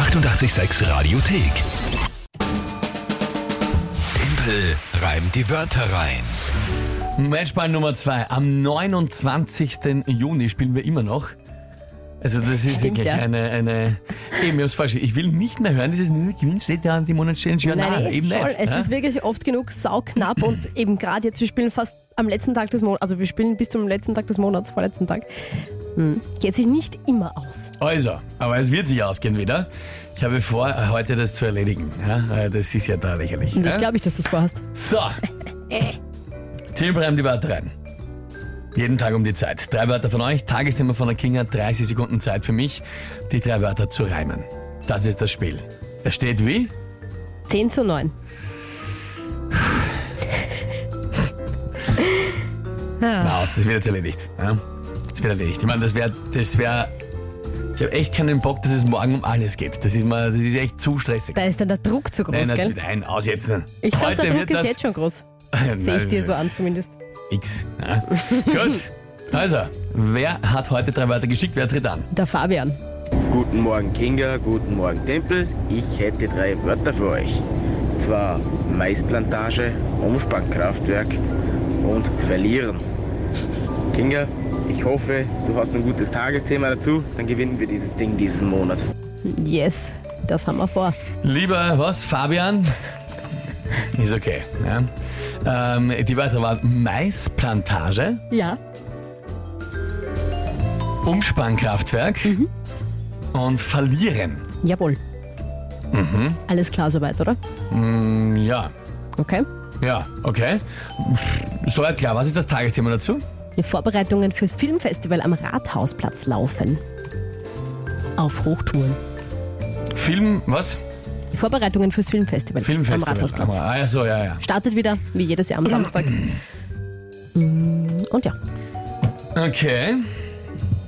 886 Radiothek. Tempel reimt die Wörter rein. Matchball Nummer 2. Am 29. Juni spielen wir immer noch. Also das ist Stimmt, wirklich ja. eine, eine, eben, ich hab's falsch. Ich will nicht mehr hören, dieses Gewinn steht ja an die Monatschallenge. Ja, nein, eben voll. nicht. Es ja? ist wirklich oft genug sauknapp und eben gerade jetzt, wir spielen fast am letzten Tag des Monats, also wir spielen bis zum letzten Tag des Monats, vorletzten Tag. Hm. Geht sich nicht immer aus. Also, aber es wird sich ausgehen wieder. Ich habe vor, heute das zu erledigen. Ja? äh, Das ist ja da lächerlich. Und das ja? glaube ich, dass du es vorhast. So. Tempel reimt die Wörter rein. Jeden Tag um die Zeit. Drei Wörter von euch, Tagesthema von der Kinga, 30 Sekunden Zeit für mich, die drei Wörter zu reimen. Das ist das Spiel. Es steht wie? 10 zu 9. Na, das wird jetzt erledigt. Ja? Wird erledigt. Ich meine, das wäre, das wäre, ich habe echt keinen Bock, dass es morgen um alles geht. Das ist mal, das ist echt zu stressig. Da ist dann der Druck zu groß, Nein, gell? natürlich- nein, aus jetzt. Ich glaube, Heute der Druck wird ist das jetzt schon groß. Sehe ich dir so an zumindest. X. Ja? Gut. Also, wer hat heute drei Wörter geschickt? Wer tritt an? Der Fabian. Guten Morgen Kinga, guten Morgen Tempel. Ich hätte drei Wörter für euch. Zwar Maisplantage, Umspannkraftwerk und Verlieren. Kinga, ich hoffe, du hast ein gutes Tagesthema dazu, dann gewinnen wir dieses Ding diesen Monat. Yes, das haben wir vor. Lieber, was? Fabian? Ist okay. Ja. Ähm, die Wörter waren Maisplantage, Ja. Umspannkraftwerk und Verlieren. Jawohl. Alles klar soweit, oder? Mm, Ja, Okay. ja, okay. Soweit klar. Was ist das Tagesthema dazu? Die Vorbereitungen fürs Filmfestival am Rathausplatz laufen. Auf Hochtouren. Film, was? Die Vorbereitungen fürs Filmfestival, Filmfestival. am Rathausplatz. Ah, ja, so, ja, ja. Startet wieder, wie jedes Jahr am Samstag. Mm, Und ja, Okay.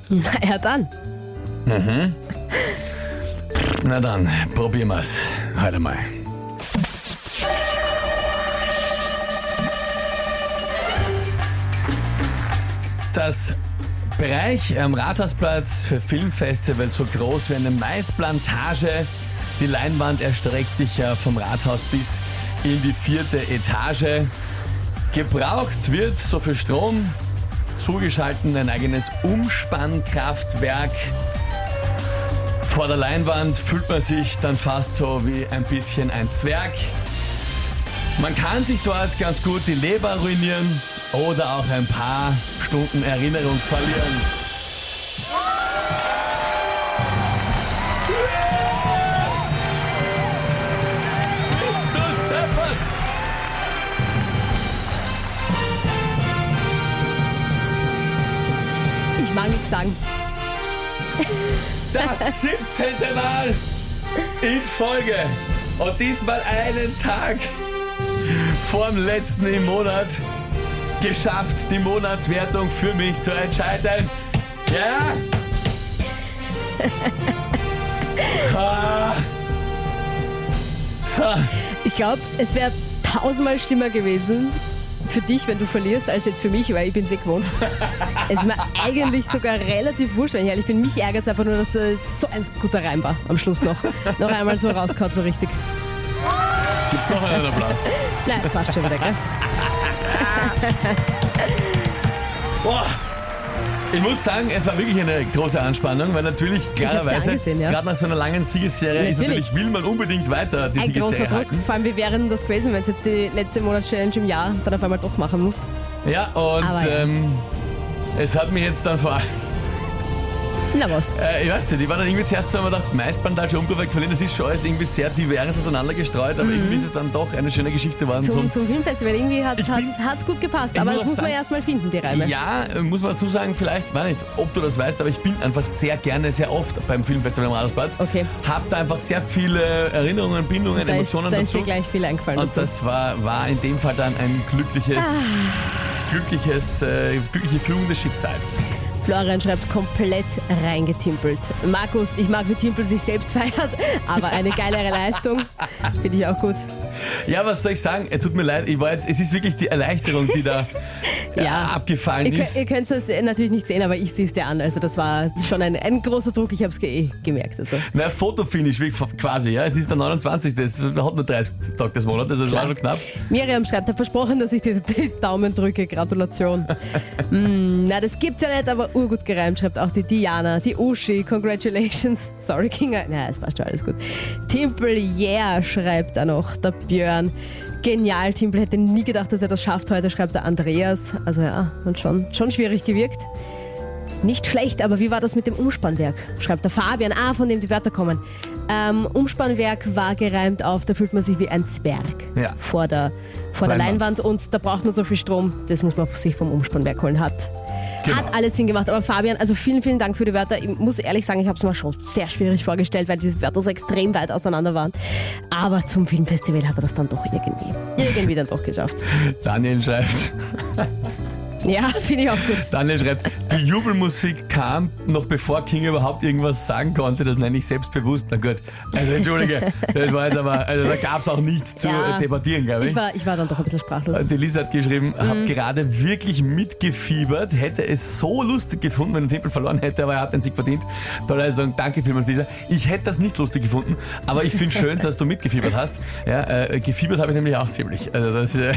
na ja dann. Na dann, probieren wir's. Heute mal. Das Bereich am Rathausplatz für Filmfestival so groß wie eine Maisplantage. Die Leinwand erstreckt sich ja vom Rathaus bis in die vierte Etage. Gebraucht wird so viel Strom, zugeschalten ein eigenes Umspannkraftwerk. Vor der Leinwand fühlt man sich dann fast so wie ein bisschen ein Zwerg. Man kann sich dort ganz gut die Leber ruinieren oder auch ein paar Stunden Erinnerung verlieren. Bist du deppert? Ich mag nichts sagen. Das 17. Mal in Folge. Und diesmal einen Tag vor dem letzten im Monat geschafft, die Monatswertung für mich zu entscheiden. Ja? Ah. So, Ich glaube, es wäre tausendmal schlimmer gewesen für dich, wenn du verlierst, als jetzt für mich, weil ich bin sehr gewohnt. es ist mir eigentlich sogar relativ wurscht, wenn ich ehrlich bin. Mich ärgert es einfach nur, dass so ein guter Reim war am Schluss noch. noch einmal so rausgehauen, so richtig. gibt's noch einen Applaus. Nein, es passt schon wieder, gell? Boah. Ich muss sagen, es war wirklich eine große Anspannung, weil natürlich klarerweise, ja. gerade nach so einer langen Siegesserie, ist Natürlich. natürlich, will man unbedingt weiter die Ein großer Siegesserie Druck. halten. Vor allem, wie wäre denn das gewesen, wenn es jetzt die letzte Monatschallenge im Jahr dann auf einmal doch machen musst? Ja, und ja. Ähm, es hat mir jetzt dann vor allem, Na was? äh, ich weiß nicht, ich war dann irgendwie zuerst so, haben wir gedacht, Maisplantage, Umkurve verlieren, das ist schon alles irgendwie sehr divers auseinander gestreut, aber irgendwie ist es dann doch eine schöne Geschichte geworden. Mhm. Zum, zum Filmfestival irgendwie hat es gut gepasst, aber das muss man sagen- erst mal finden, die Reime. Ja, muss man dazu sagen, vielleicht, weiß nicht, ob du das weißt, aber ich bin einfach sehr gerne, sehr oft beim Filmfestival am Rathausplatz. Okay. Hab da einfach sehr viele Erinnerungen, Bindungen, Da ist, Emotionen da ist dazu. dir gleich viel eingefallen Und dazu. das war, war in dem Fall dann ein glückliches, Ah. glückliches, äh, glückliche Fügung des Schicksals. Florian schreibt komplett reingetimpelt. Markus, ich mag, wie Timpel sich selbst feiert, aber eine geilere Leistung. Finde ich auch gut. Ja, was soll ich sagen? Tut mir leid, ich war jetzt, es ist wirklich die Erleichterung, die da ja, abgefallen Ihr, ist. ihr könnt es natürlich nicht sehen, aber ich sehe es dir an. Also das war schon ein, ein großer Druck. Ich habe es ge gemerkt. Also. Na, Fotofinish quasi, ja. Es ist der 29. Das hat nur 30 Tage des Monats, also das war schon knapp. Miriam schreibt, hat versprochen, dass ich dir die Daumen drücke. Gratulation. mm, na, das gibt's ja nicht, aber urgut gereimt, schreibt auch die Diana, die Uschi, congratulations. Sorry, Kinga. Na, es passt schon alles gut. Timpel, yeah, schreibt da noch der Björn. Genial, Timpel hätte nie gedacht, dass er das schafft heute, schreibt der Andreas. Also ja, und schon, schon schwierig gewirkt. Nicht schlecht, aber wie war das mit dem Umspannwerk? Schreibt der Fabian. Ah, von dem die Wörter kommen. Ähm, Umspannwerk war gereimt auf, da fühlt man sich wie ein Zwerg Ja. vor der, vor der Leinwand. Leinwand und da braucht man so viel Strom, das muss man sich vom Umspannwerk holen. Hat, Genau. hat alles Sinn gemacht. Aber Fabian, also vielen, vielen Dank für die Wörter. Ich muss ehrlich sagen, ich habe es mir schon sehr schwierig vorgestellt, weil diese Wörter so extrem weit auseinander waren. Aber zum Filmfestival hat er das dann doch irgendwie, irgendwie dann doch geschafft. Daniel schreibt, Ja, finde ich auch gut. Daniel schreibt, die Jubelmusik kam noch bevor King überhaupt irgendwas sagen konnte, das nenne ich selbstbewusst. Na gut, also entschuldige, das war jetzt aber, also da gab es auch nichts zu Ja. debattieren, glaube ich. Ich war, ich war dann doch ein bisschen sprachlos. Die Lisa hat geschrieben, Mhm. hab gerade wirklich mitgefiebert, hätte es so lustig gefunden, wenn der Tempel verloren hätte, aber er hat den Sieg verdient. Toll, also sagen, danke vielmals, Lisa. Ich hätte das nicht lustig gefunden, aber ich finde schön, dass du mitgefiebert hast. Ja, äh, gefiebert habe ich nämlich auch ziemlich. Also das, äh,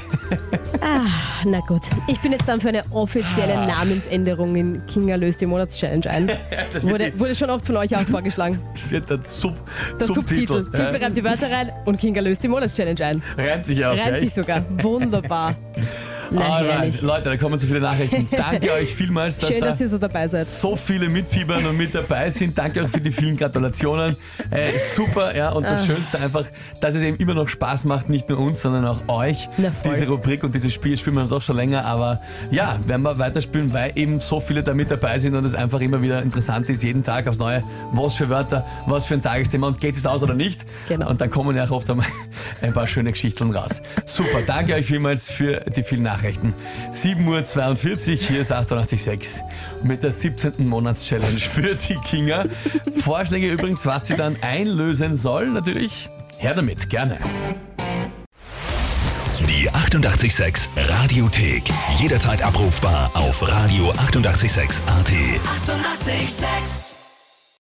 Na gut, ich bin jetzt dann für eine offizielle Namensänderung in Kinga löst die Monatschallenge ein. das wird, Wurde, die, wurde schon oft von euch auch vorgeschlagen. das wird der, Sub, Der Subtitel. Subtitel. Titel reimt die Wörter rein und Kinga löst die Monatschallenge ein. Reimt sich auch. Reimt gell? sich sogar. Wunderbar. Na Alright. Leute, da kommen so viele Nachrichten. Danke euch vielmals, dass Schön, da dass ihr so dabei seid. so viele mitfiebern und mit dabei sind. Danke auch für die vielen Gratulationen. Äh, super, ja. Und das Ah. Schönste einfach, dass es eben immer noch Spaß macht, nicht nur uns, sondern auch euch. Na. Diese Rubrik und dieses Spiel spielen wir doch schon länger. Aber ja, werden wir weiterspielen, weil eben so viele da mit dabei sind und es einfach immer wieder interessant ist, jeden Tag aufs Neue, was für Wörter, was für ein Tagesthema und geht es aus oder nicht. Genau. Und dann kommen ja auch oft einmal ein paar schöne Geschichten raus. Super, danke euch vielmals für die vielen Nachrichten. 7.42 Uhr, hier ist 88.6 mit der 17. Monatschallenge für die Kinga. Vorschläge übrigens, was sie dann einlösen soll, natürlich her damit, gerne. Die 88,6 Radiothek. Jederzeit abrufbar auf radio886.at. 88,6. Eighty-eight, sex.